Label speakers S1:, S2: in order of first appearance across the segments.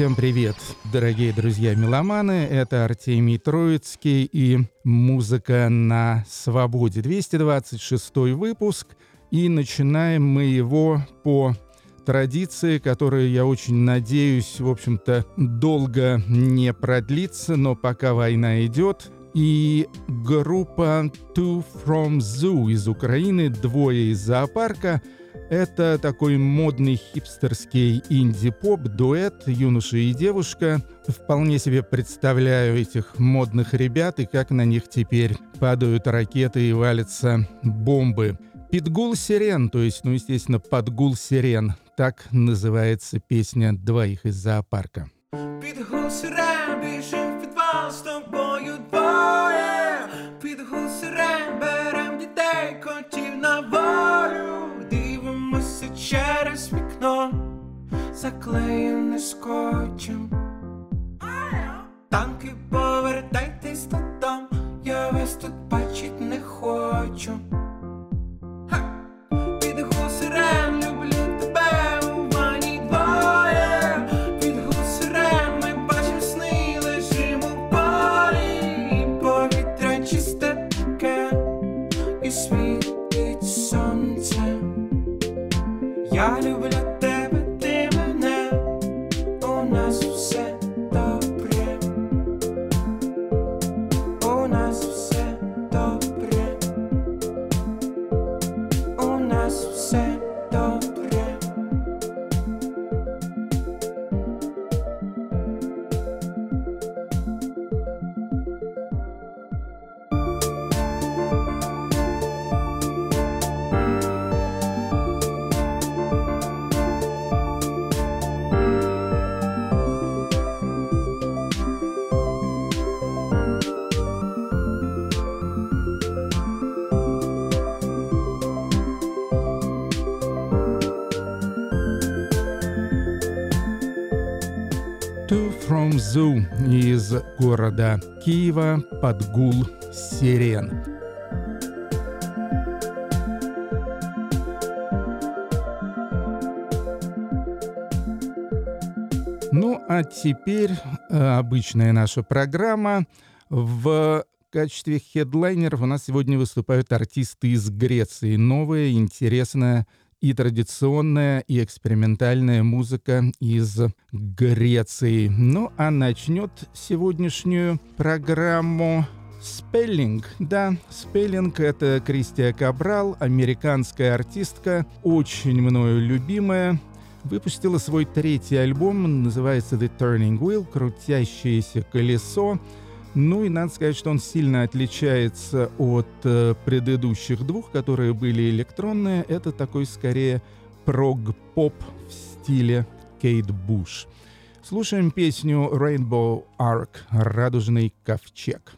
S1: Всем привет, дорогие друзья-меломаны. Это Артемий Троицкий и «Музыка на свободе». 226 выпуск. И начинаем мы его по традиции, которая, я очень надеюсь, в общем-то, долго не продлится, но пока война идет, и группа Two From Zoo из Украины, двое из зоопарка. Это такой модный хипстерский инди-поп, дуэт, юноша и девушка. Вполне себе представляю этих модных ребят и как на них теперь падают ракеты и валятся бомбы. Питгул Сирен, то есть, ну, естественно, Подгул Сирен. Так называется песня двоих из зоопарка. Підгул сирен, біжим в підвал з тобою двоє. Підгул сирен, берем дітей, котів на волю. Через вікно, заклеєне скотчем. Танки повертайтесь додому, я вас тут бачить не хочу. Я люблю города Киева под гул сирен. Ну а теперь э, обычная наша программа. В качестве хедлайнеров у нас сегодня выступают артисты из Греции. Новая, интересная и традиционная, и экспериментальная музыка из Греции. Ну а начнет сегодняшнюю программу Спеллинг. Да, Спеллинг — это Кристия Кабрал, американская артистка, очень мною любимая. Выпустила свой третий альбом, называется The Turning Wheel, «Крутящееся колесо». Ну и надо сказать, что он сильно отличается от э, предыдущих двух, которые были электронные. Это такой скорее прог-поп в стиле Кейт Буш. Слушаем песню Rainbow Arc «Радужный ковчег».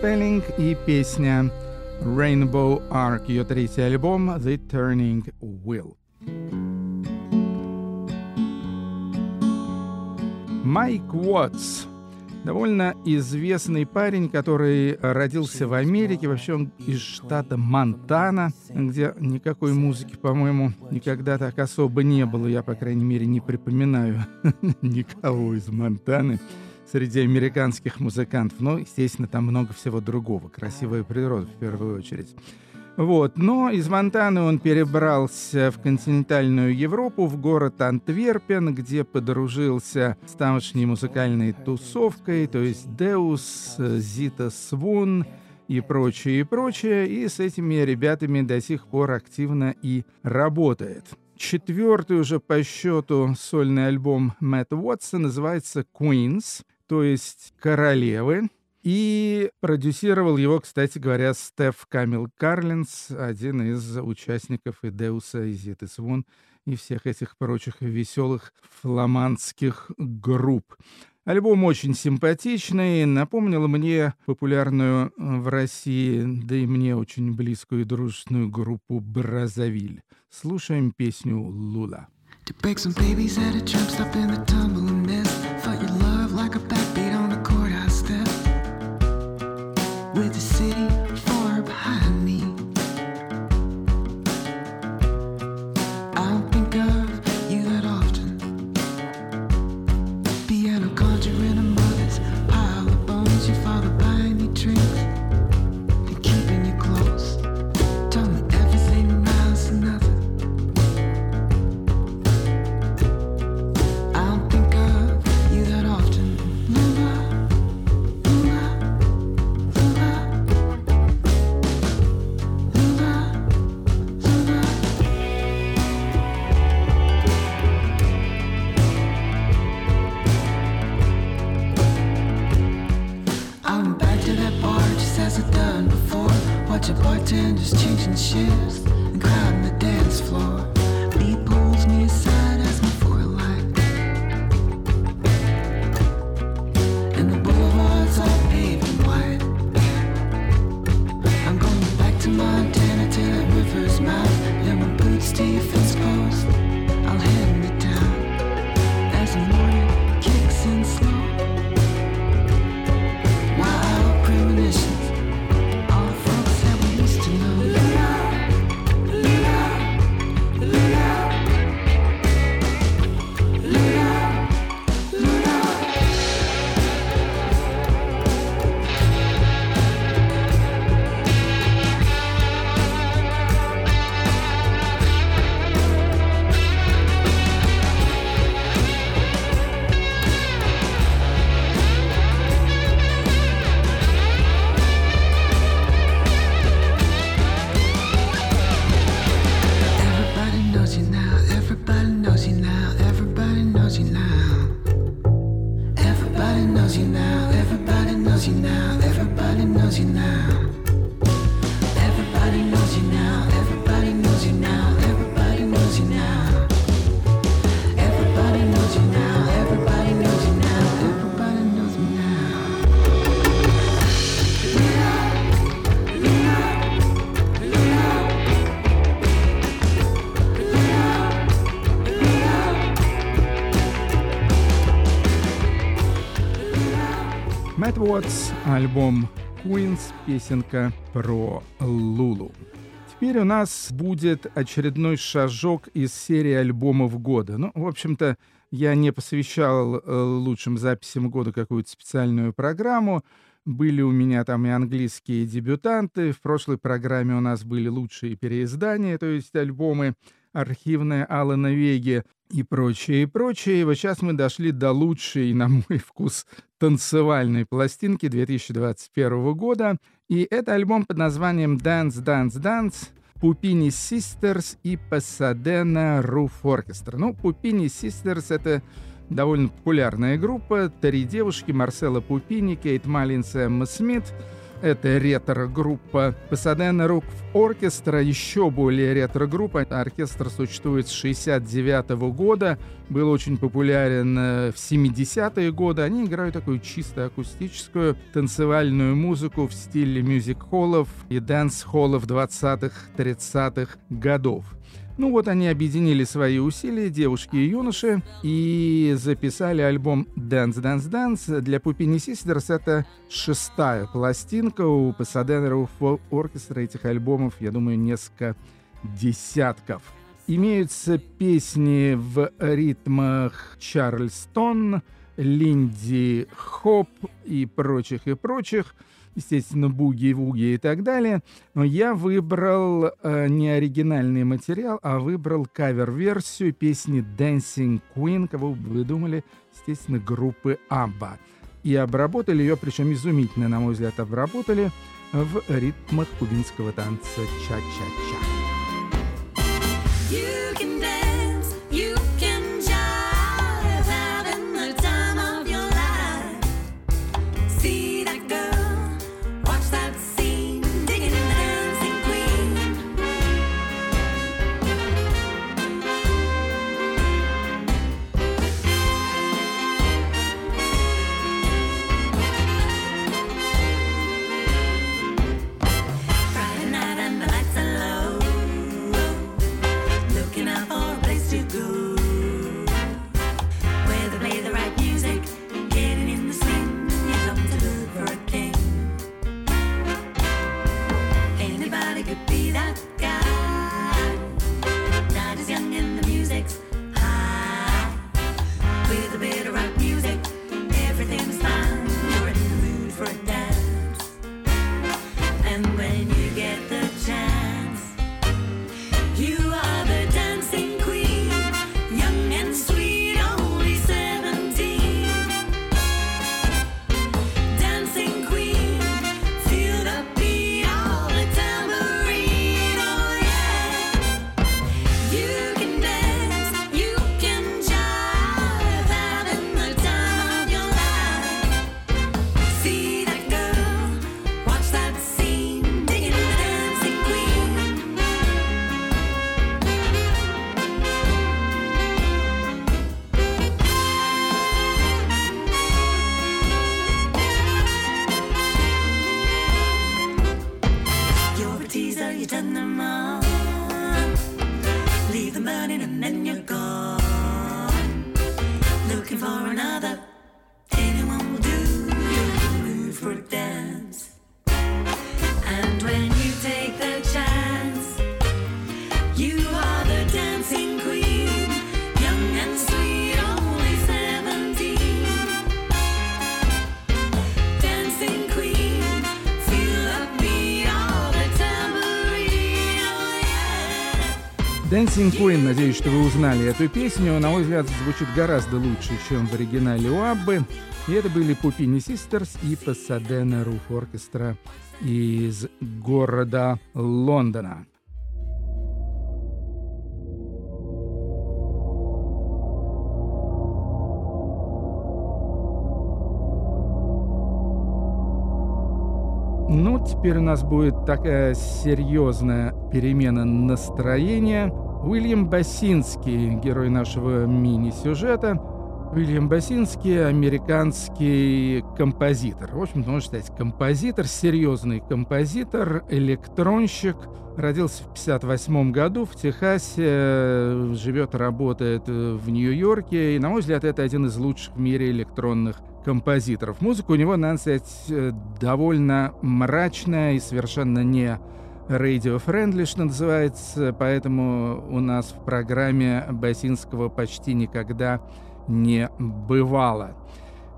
S1: Spelling и песня Rainbow Arc, ее третий альбом The Turning Wheel. Майк Уотс довольно известный парень, который родился в Америке, вообще он из штата Монтана, где никакой музыки, по-моему, никогда так особо не было. Я, по крайней мере, не припоминаю никого из Монтаны среди американских музыкантов. Но, естественно, там много всего другого. Красивая природа в первую очередь. Вот. Но из Монтаны он перебрался в континентальную Европу, в город Антверпен, где подружился с тамошней музыкальной тусовкой, то есть Деус, Зита Свун и прочее, и прочее, и с этими ребятами до сих пор активно и работает. Четвертый уже по счету сольный альбом Мэтта Уотса называется «Queens», то есть «Королевы», и продюсировал его, кстати говоря, Стеф Камил Карлинс, один из участников и Деуса, и Зиты Свон, и всех этих прочих веселых фламандских групп. Альбом очень симпатичный, напомнил мне популярную в России, да и мне очень близкую и дружественную группу «Бразовиль». Слушаем песню «Лула». To break some babies at a jump stop in the tumbling mist Уотс, альбом Queens, песенка про Лулу. Теперь у нас будет очередной шажок из серии альбомов года. Ну, в общем-то, я не посвящал э, лучшим записям года какую-то специальную программу. Были у меня там и английские дебютанты. В прошлой программе у нас были лучшие переиздания, то есть альбомы архивные Алана Веги и прочее, и прочее. И вот сейчас мы дошли до лучшей, на мой вкус, танцевальной пластинки 2021 года. И это альбом под названием «Dance, Dance, Dance», Пупини Sisters и Пасадена Руф Оркестра. Ну, Пупини Sisters — это довольно популярная группа. Три девушки — Марсела Пупини, Кейт Маллинс и Эмма Смит. Это ретро-группа Pasadena Rock Orchestra, еще более ретро-группа. Оркестр существует с 69 года, был очень популярен э, в 70-е годы. Они играют такую чисто акустическую танцевальную музыку в стиле мюзик-холлов и дэнс-холлов 20-х, 30-х годов. Ну вот они объединили свои усилия, девушки и юноши, и записали альбом Dance Dance Dance. Для Puppini Sisters это шестая пластинка. У Pasadena оркестра этих альбомов, я думаю, несколько десятков. Имеются песни в ритмах Чарльстон, Линди Хоп и прочих и прочих – естественно, буги-вуги и так далее. Но я выбрал э, не оригинальный материал, а выбрал кавер-версию песни Dancing Queen, кого вы думали, естественно, группы ABBA. И обработали ее, причем изумительно, на мой взгляд, обработали в ритмах кубинского танца ча-ча-ча. You Dancing Queen, надеюсь, что вы узнали эту песню. На мой взгляд, звучит гораздо лучше, чем в оригинале у Аббы. И это были Пупини Sisters и Pasadena Roof Orchestra из города Лондона. Ну, теперь у нас будет такая серьезная перемена настроения. Уильям Басинский, герой нашего мини-сюжета, Уильям Басинский – американский композитор. В общем, можно сказать, композитор, серьезный композитор, электронщик. Родился в 1958 году в Техасе, живет, работает в Нью-Йорке. И, на мой взгляд, это один из лучших в мире электронных композиторов. Музыка у него, надо сказать, э, довольно мрачная и совершенно не radio-friendly, что называется, поэтому у нас в программе Басинского почти никогда не бывало.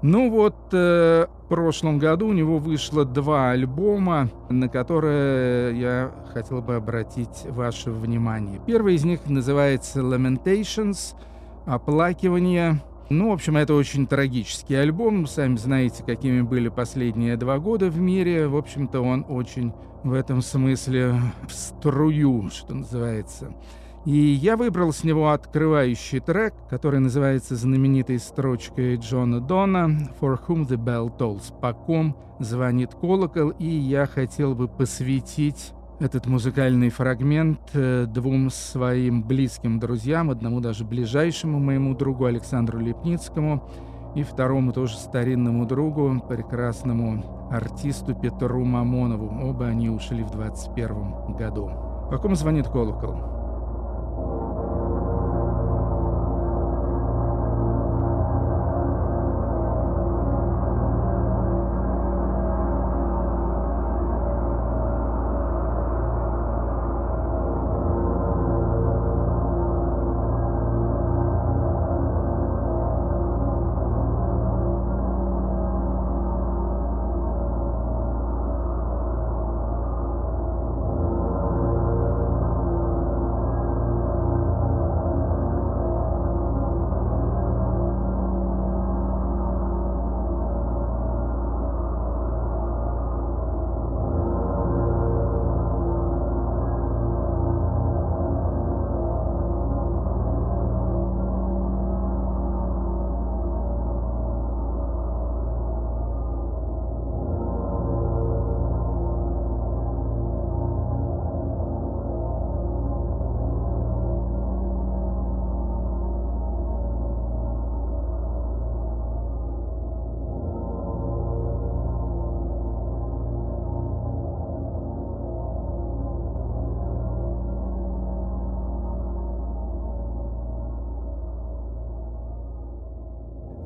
S1: Ну вот, э, в прошлом году у него вышло два альбома, на которые я хотел бы обратить ваше внимание. Первый из них называется Lamentations, оплакивание. Ну, в общем, это очень трагический альбом. Сами знаете, какими были последние два года в мире. В общем-то, он очень в этом смысле в струю, что называется. И я выбрал с него открывающий трек, который называется знаменитой строчкой Джона Дона «For whom the bell tolls», «По ком звонит колокол», и я хотел бы посвятить этот музыкальный фрагмент э, двум своим близким друзьям, одному даже ближайшему моему другу Александру Лепницкому и второму тоже старинному другу, прекрасному артисту Петру Мамонову. Оба они ушли в 21 году. По ком звонит колокол?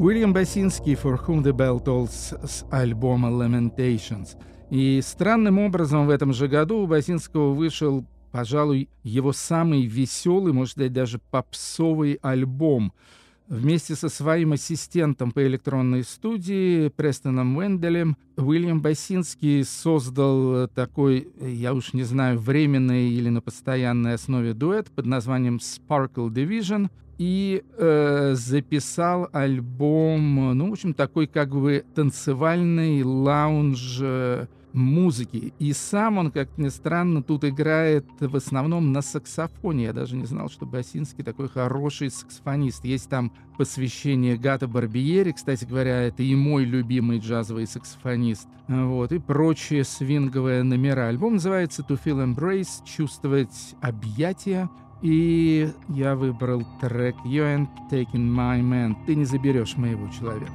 S1: Уильям Басинский «For Whom the Bell Tolls» с альбома «Lamentations». И странным образом в этом же году у Басинского вышел, пожалуй, его самый веселый, может сказать, даже попсовый альбом. Вместе со своим ассистентом по электронной студии Престоном Уэнделем Уильям Басинский создал такой, я уж не знаю, временный или на постоянной основе дуэт под названием Sparkle Division — и э, записал альбом, ну, в общем, такой как бы танцевальный лаунж э, музыки. И сам он, как ни странно, тут играет в основном на саксофоне. Я даже не знал, что Басинский такой хороший саксофонист. Есть там посвящение Гата Барбиери, кстати говоря, это и мой любимый джазовый саксофонист. Вот, и прочие свинговые номера. Альбом называется «To Feel Embrace», «Чувствовать объятия». И я выбрал трек «You ain't taking my man» — «Ты не заберешь моего человека».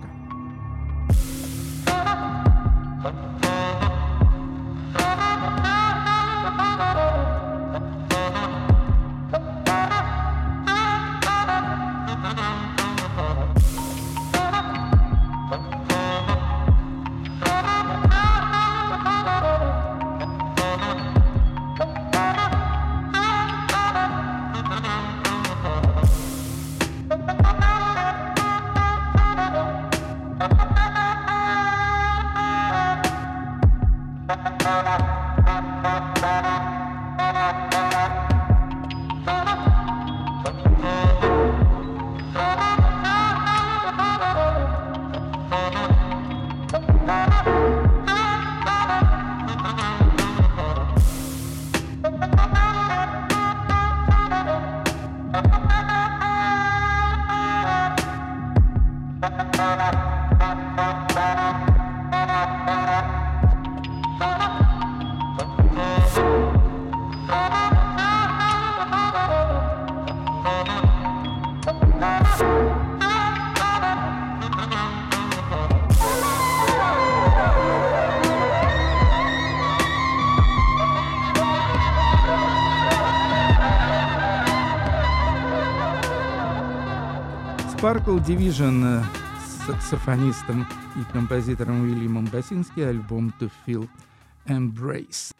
S1: Sparkle Division саксофонистом и композитором Уильямом Басински альбом To Feel Embrace.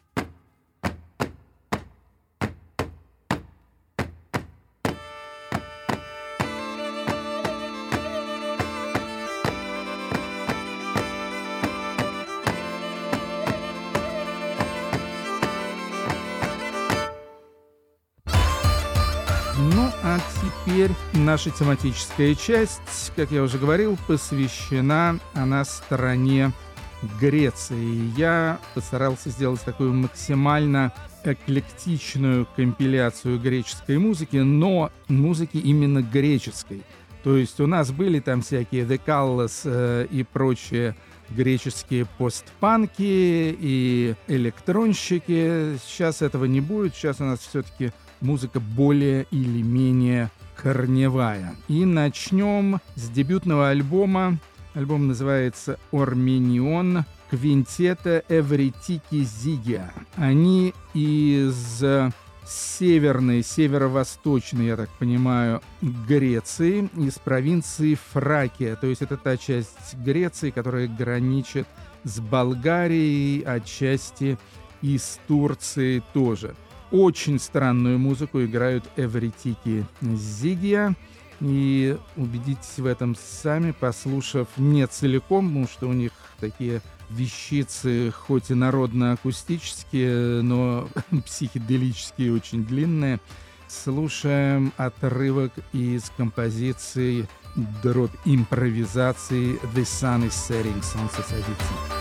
S1: Наша тематическая часть, как я уже говорил, посвящена она стране Греции. Я постарался сделать такую максимально эклектичную компиляцию греческой музыки, но музыки именно греческой. То есть у нас были там всякие The Callas э, и прочие греческие постпанки и электронщики. Сейчас этого не будет. Сейчас у нас все-таки музыка более или менее корневая. И начнем с дебютного альбома. Альбом называется «Орменион» квинтета Эвритики Зигия. Они из северной, северо-восточной, я так понимаю, Греции, из провинции Фракия. То есть это та часть Греции, которая граничит с Болгарией, отчасти и с Турцией тоже. Очень странную музыку играют эвритики Зигия. И убедитесь в этом сами, послушав не целиком, потому что у них такие вещицы, хоть и народно-акустические, но психоделические, очень длинные. Слушаем отрывок из композиции дробь импровизации «The Sun is Setting», «Солнце садится».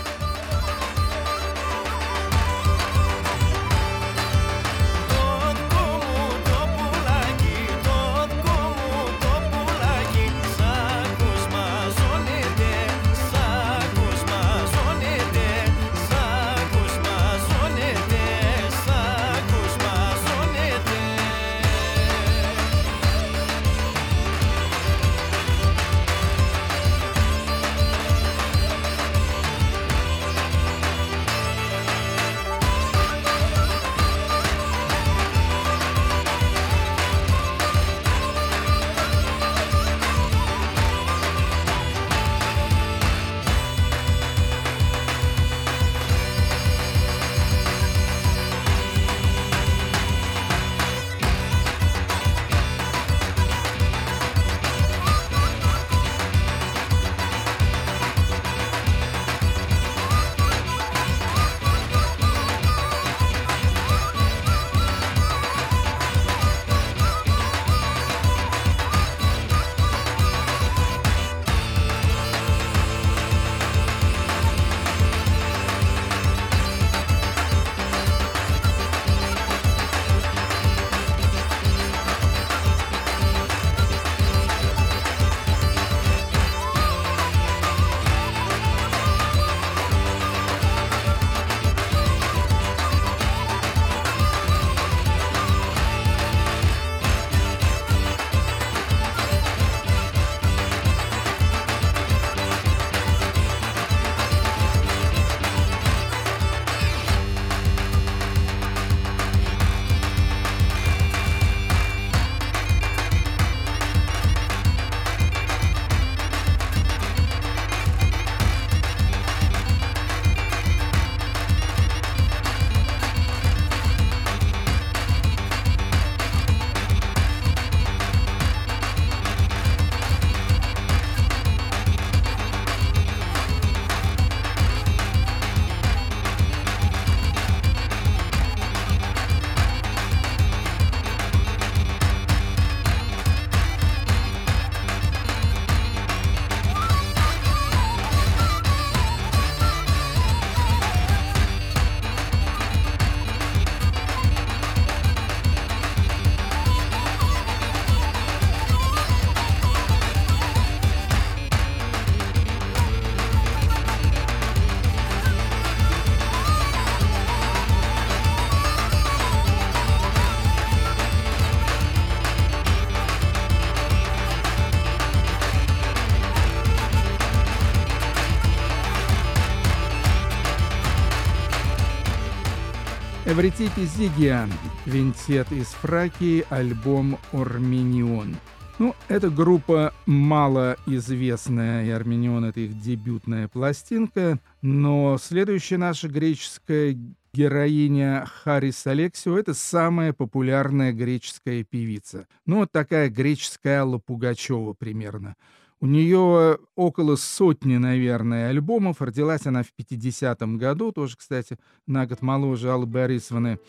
S1: Эвритики Зигия, квинтет из Фракии, альбом «Орменион». Ну, эта группа малоизвестная, и «Арменион» — это их дебютная пластинка, но следующая наша греческая героиня Харис Алексио — это самая популярная греческая певица. Ну, вот такая греческая Алла Пугачева примерно — у нее около сотни, наверное, альбомов. Родилась она в 50-м году, тоже, кстати, на год моложе Аллы Борисовны.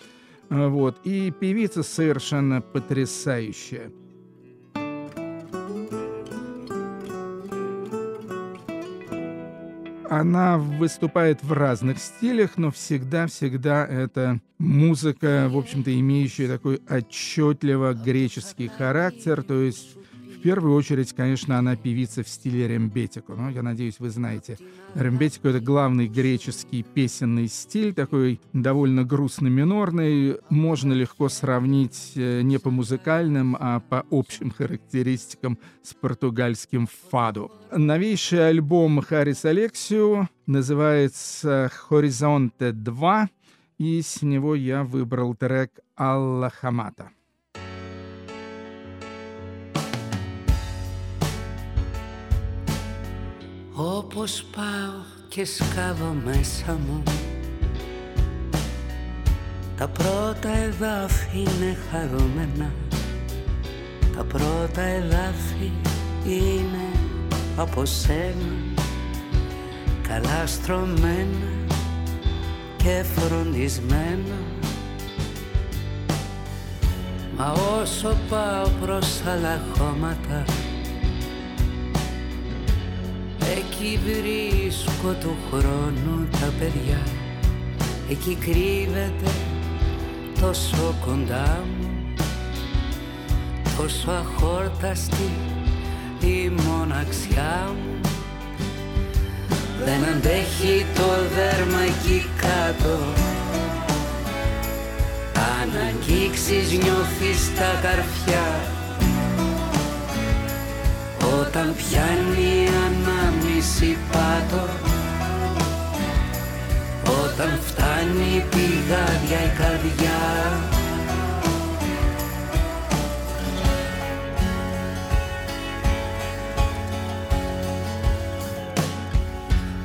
S1: А, вот. И певица совершенно потрясающая. Она выступает в разных стилях, но всегда-всегда это музыка, в общем-то, имеющая такой отчетливо греческий характер, то есть первую очередь, конечно, она певица в стиле рембетико. Ну, я надеюсь, вы знаете. Рембетико — это главный греческий песенный стиль, такой довольно грустно-минорный. Можно легко сравнить э, не по музыкальным, а по общим характеристикам с португальским фадо. Новейший альбом Харис Алексио называется «Хоризонте 2», и с него я выбрал трек «Алла Хамата».
S2: Όπως πάω και σκάβω μέσα μου Τα πρώτα εδάφη είναι χαρούμενα. Τα πρώτα εδάφη είναι από σένα Καλά στρωμένα και φροντισμένα. Μα όσο πάω προς άλλα χώματα Εκεί βρίσκω του χρόνου τα παιδιά. Εκεί κρύβεται τόσο κοντά μου Τόσο αχόρταστη η μοναξιά μου. Δεν αντέχει το δέρμα εκεί κάτω. Αν αγγίξεις νιώθεις τα καρφιά. Όταν πιάνει ανάμνηση πάτο. Όταν φτάνει πηγάδια η καρδιά.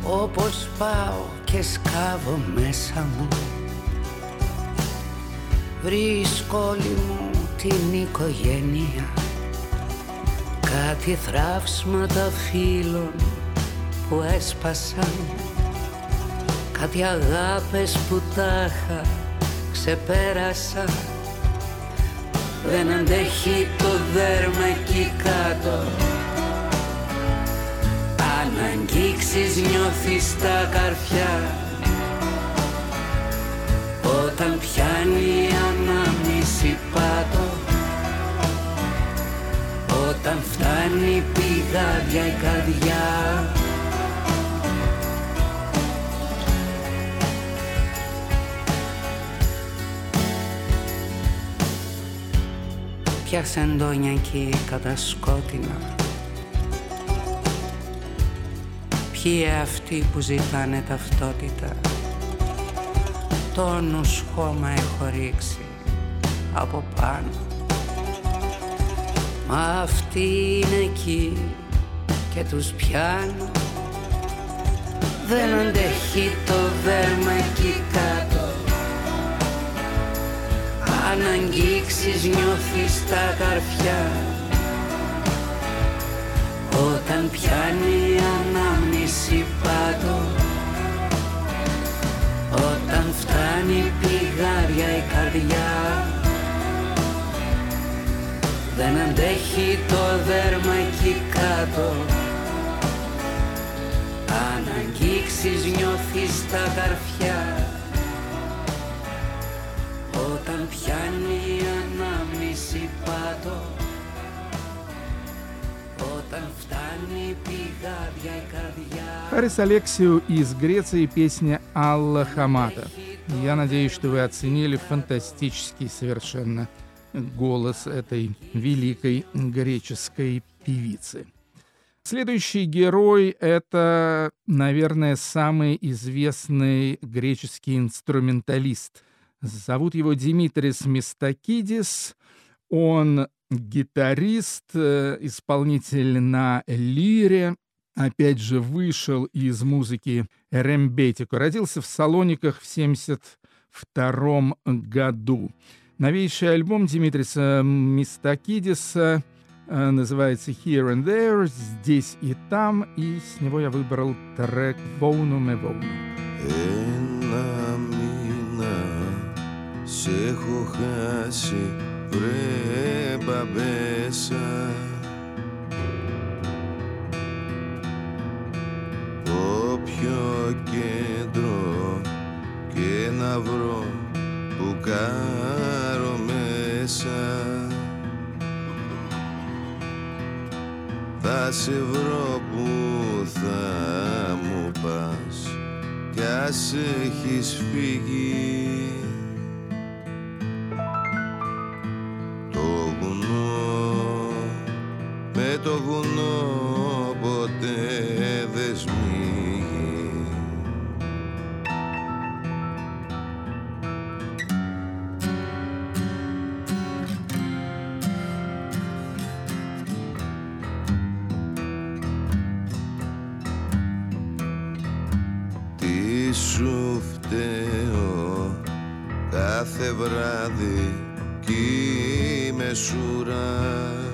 S2: Όπως πάω και σκάβω μέσα μου Βρίσκω όλη μου την οικογένεια. Κάτι θράψματα φίλων που έσπασαν. Κάτι αγάπες που τάχα ξεπέρασαν. Δεν αντέχει το δέρμα εκεί κάτω. Αν αγγίξεις νιώθεις τα καρφιά. Όταν πιάνει ανάμνηση πάτο. Όταν φτάνει πηγάδια η καρδιά Ποια σεντόνια εκεί κατασκότεινα Ποιοι αυτοί που ζητάνε ταυτότητα; Τόνους χώμα έχω ρίξει από πάνω. Μα αυτοί είναι εκεί και τους πιάνω. Δεν αντέχει το δέρμα εκεί κάτω Αν αγγίξεις νιώθεις τα καρφιά. Όταν πιάνει ανάμνηση πάτο. Όταν φτάνει πηγάρια η καρδιά. Δεν αντέχει το δέρμα εκεί κάτω. Αν αγγίξεις νιώθεις τα καρφιά Όταν πιάνει ανάμνηση πάτο Όταν φτάνει πηγάδια η καρδιά
S1: Харис Алексию из Греции песня «Алла Хамата». Я надеюсь, что вы оценили фантастический совершенно голос этой великой греческой певицы. Следующий герой — это, наверное, самый известный греческий инструменталист. — Зовут его Димитрис Мистакидис. Он гитарист, э, исполнитель на лире, опять же, вышел из музыки рембетико. Родился в Салониках в 1972 году. Новейший альбом Димитриса Мистакидиса э, называется Here and There, здесь и там, и с него я выбрал трек «Волну ме волну».
S3: Ένα μήνα σε έχω χάσει βρε μπαμπέσα. Πιο κέντρο και να βρω που κάρω μέσα θα σε βρω που θα μου πας κι ας έχεις φύγει βουνό. Με το βουνό ποτέ δες Τι σου φταίω κάθε βράδυ κι é chorar.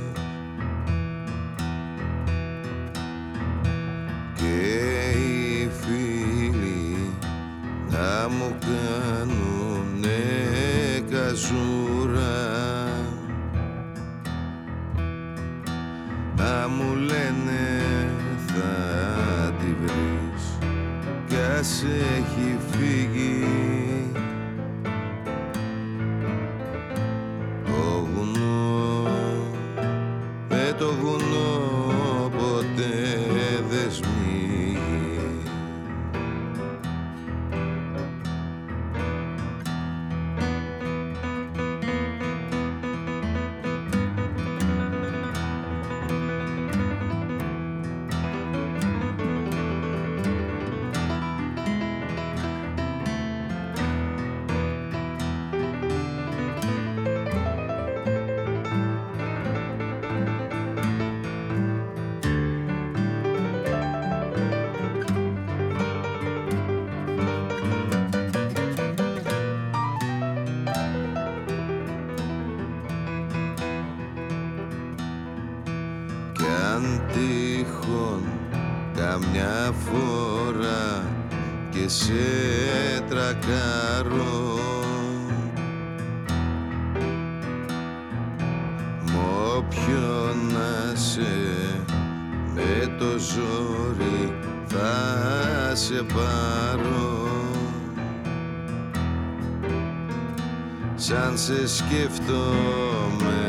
S3: Σε σκέφτομαι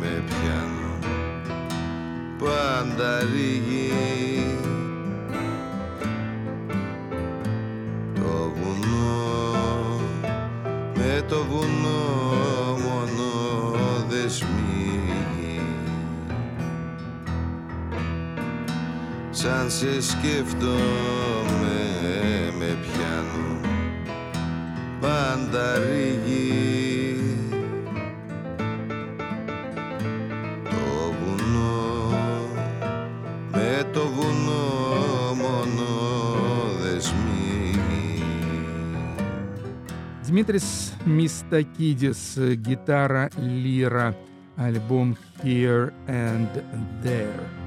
S3: με πιάνω. Πάντα λίγη. Το βουνό με το βουνό μόνο δεσμίγει σαν σε σκέφτομαι дороги.
S1: Дмитрис Мистакидис, гитара, лира, альбом Here and There.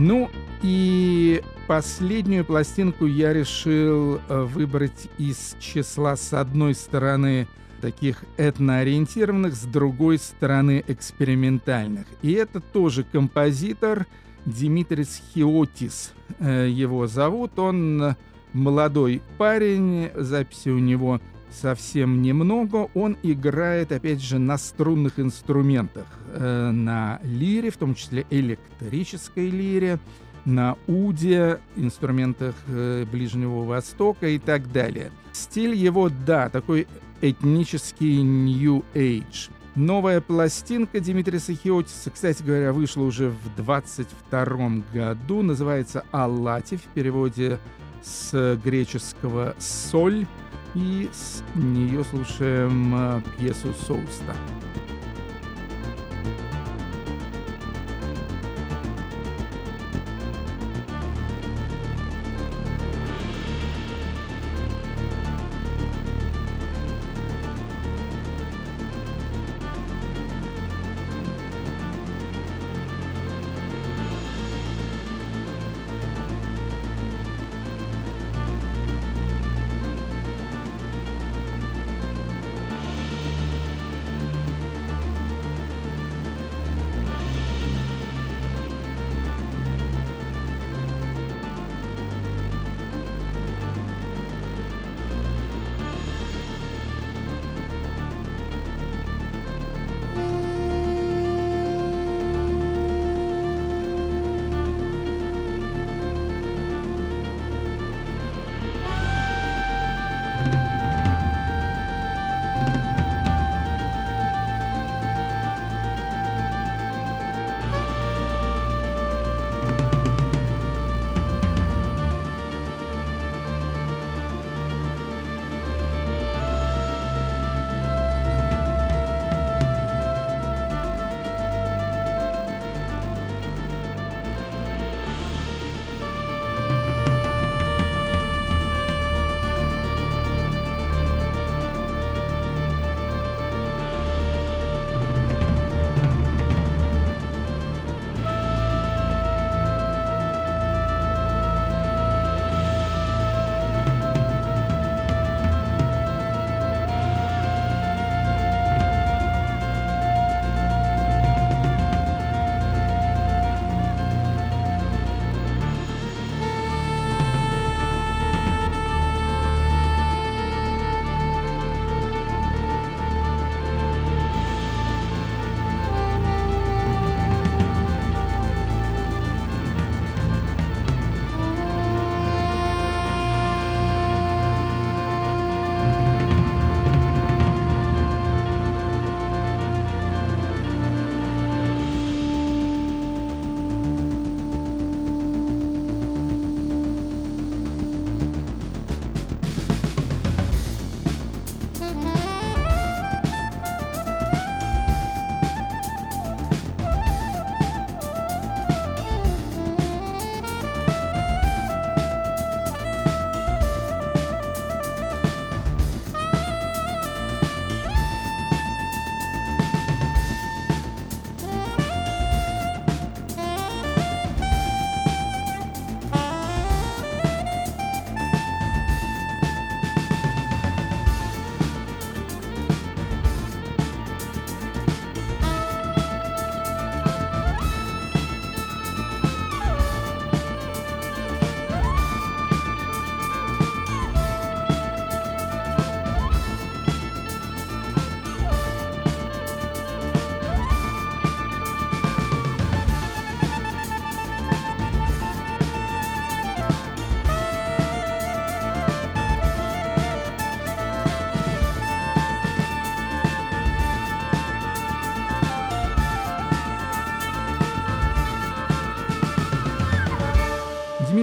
S1: Ну и Последнюю пластинку я решил э, выбрать из числа, с одной стороны, таких этноориентированных, с другой стороны, экспериментальных. И это тоже композитор Димитрис Хиотис. Э, его зовут. Он молодой парень, записи у него совсем немного. Он играет, опять же, на струнных инструментах, э, на лире, в том числе электрической лире, на уде, инструментах э, Ближнего Востока и так далее. Стиль его, да, такой этнический New Age. Новая пластинка Дмитрия Сахиотиса, кстати говоря, вышла уже в 22 году, называется «Аллати», в переводе с греческого «соль», и с нее слушаем э, пьесу Соуста.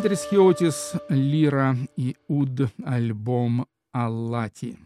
S4: Дмитрий Схиотис, Лира и Уд, альбом Аллати.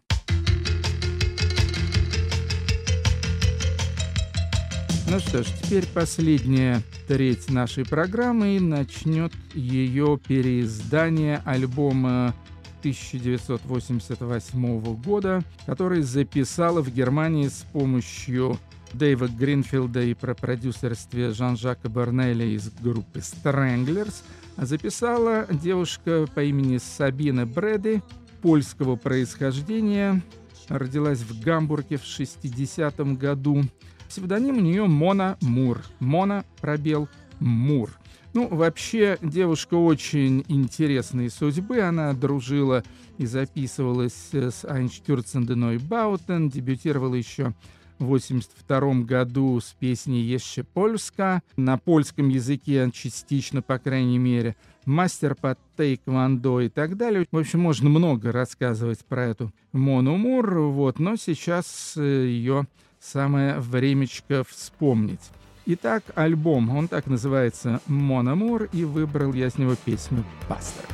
S4: Ну что ж, теперь последняя треть нашей программы и начнет ее переиздание альбома 1988 года, который записала в Германии с помощью Дэйва Гринфилда и про продюсерстве Жан-Жака Барнеля из группы Stranglers, записала девушка по имени Сабина Брэди, польского происхождения, родилась в Гамбурге в 60-м году, Псевдоним у нее Мона Мур. Мона, пробел, Мур. Ну, вообще, девушка очень интересной судьбы. Она дружила и записывалась с Einstürzende Neubauten, дебютировала еще 1982 году с песней «Jeszcze Polska», на польском языке частично, по крайней мере, мастер по тейквондо и так далее. В общем, можно много рассказывать про эту Мону Мур, вот, но сейчас э, ее самое времечко вспомнить. Итак, альбом, он так называется «Мономур», и выбрал я с него песню «Бастард».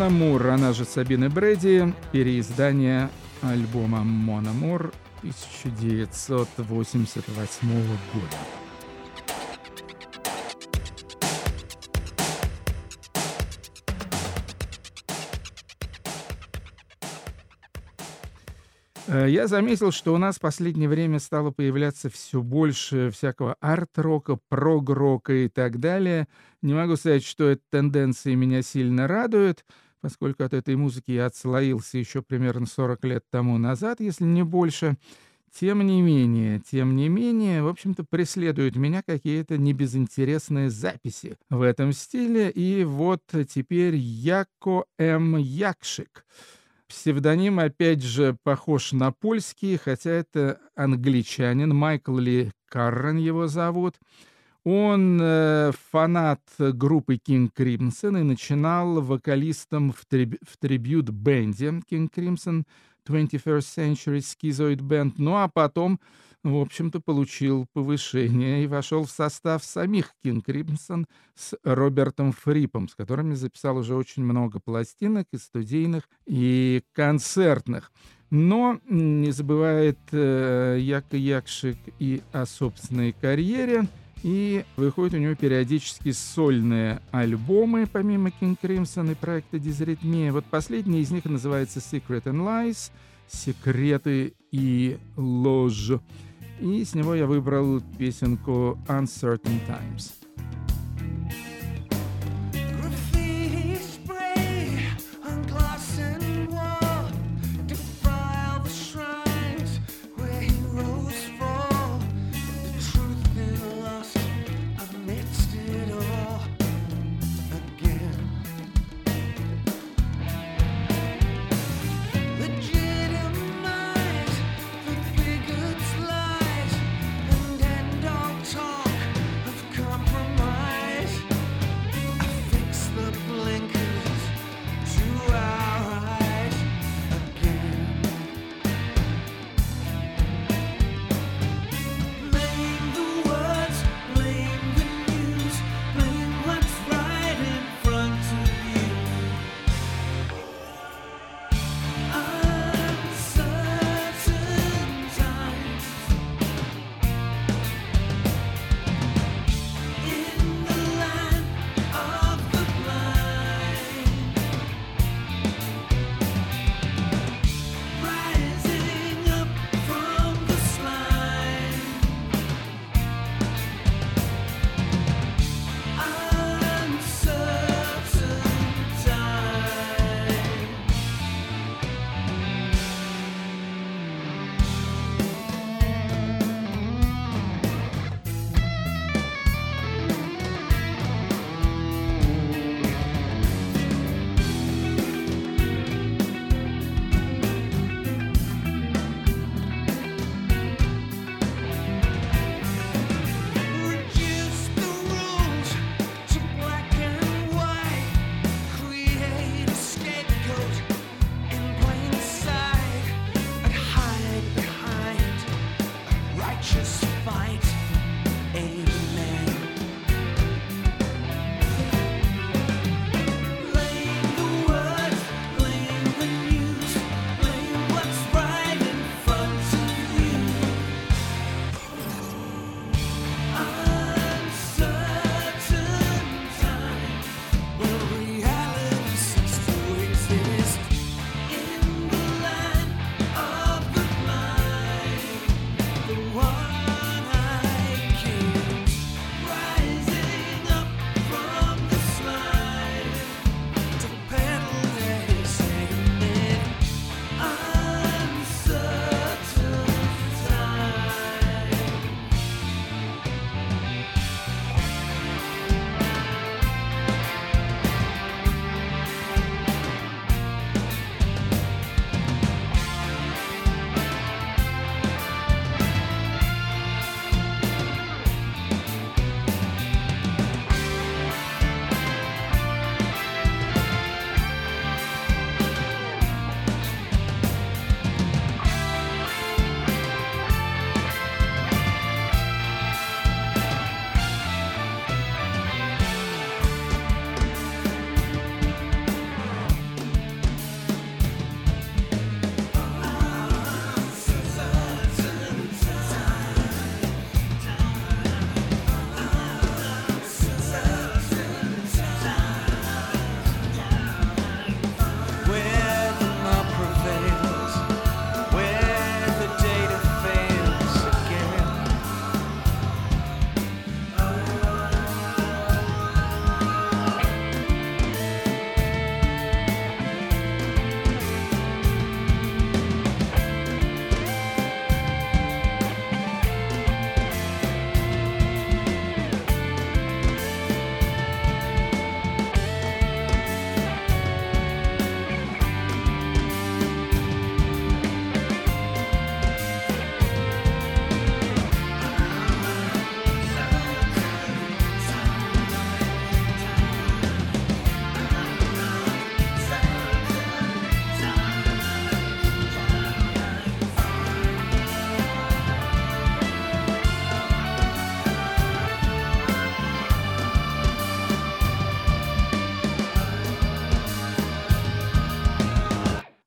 S4: Мона Мур, она же Сабина Брэди, переиздание альбома Мона Мур
S1: 1988 года. Э, я заметил, что у нас в последнее время стало появляться все больше всякого арт-рока, прог-рока и так далее. Не могу сказать, что эта тенденция меня сильно радует, поскольку от этой музыки я отслоился еще примерно 40 лет тому назад, если не больше. Тем не менее, тем не менее, в общем-то, преследуют меня какие-то небезынтересные записи в этом стиле. И вот теперь Яко М. Якшик — Псевдоним, опять же, похож на польский, хотя это англичанин, Майкл Ли Каррен его зовут. Он э, фанат группы King Crimson и начинал вокалистом в, триб в трибют-бенде King Crimson 21st Century Schizoid Band, ну а потом в общем-то, получил повышение и вошел в состав самих King Crimson с Робертом Фрипом, с которыми записал уже очень много пластинок и студийных, и концертных. Но не забывает э, Яко Якшик и о собственной карьере, и выходят у него периодически сольные альбомы, помимо King Crimson и проекта Дизритмия. Вот последний из них называется Secret and Lies, секреты и ложь. И с него я выбрал песенку Uncertain Times.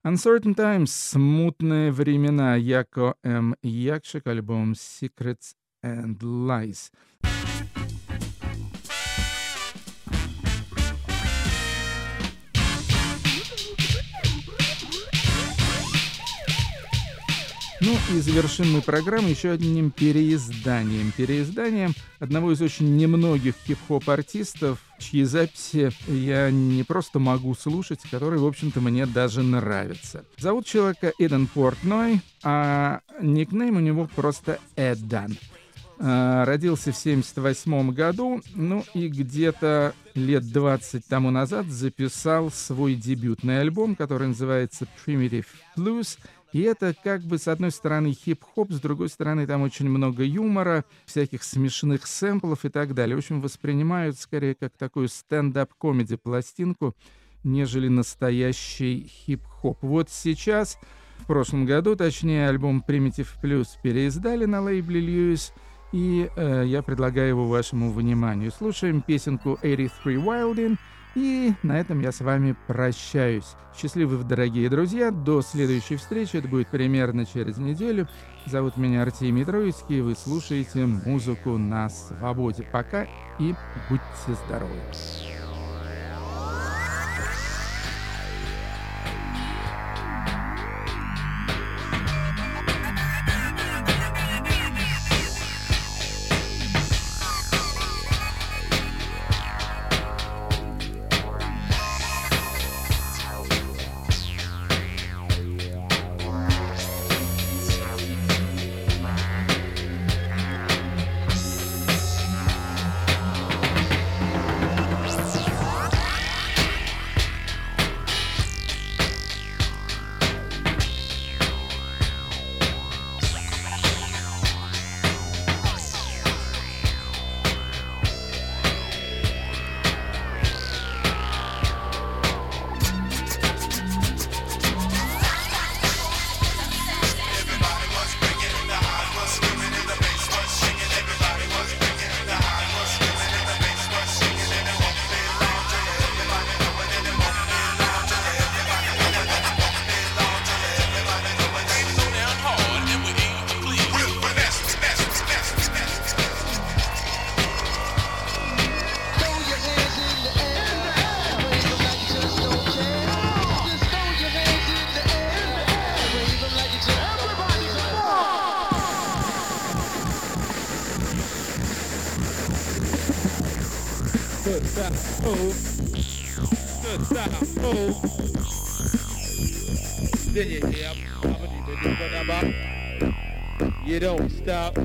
S1: Uncertain Times, смутные времена, Яко М. Якшик, альбом Secrets and Lies. Ну и завершим мы программу еще одним переизданием. Переизданием одного из очень немногих хип-хоп артистов, чьи записи я не просто могу слушать, которые, в общем-то, мне даже нравятся. Зовут человека Эден Портной, а никнейм у него просто Эдан. А, родился в 78 году, ну и где-то лет 20 тому назад записал свой дебютный альбом, который называется Primitive Blues — и это как бы с одной стороны хип-хоп, с другой стороны там очень много юмора, всяких смешных сэмплов и так далее. В общем, воспринимают скорее как такую стендап-комеди пластинку, нежели настоящий хип-хоп. Вот сейчас, в прошлом году, точнее, альбом Primitive Plus переиздали на лейбле Lewis, и э, я предлагаю его вашему вниманию. Слушаем песенку 83 Wildin' И на этом я с вами прощаюсь. Счастливы, дорогие друзья. До следующей встречи. Это будет примерно через неделю. Зовут меня Артемий Троицкий. Вы слушаете музыку на свободе. Пока и будьте здоровы.
S5: yeah, yeah, I'm, I'm gonna do. You don't stop.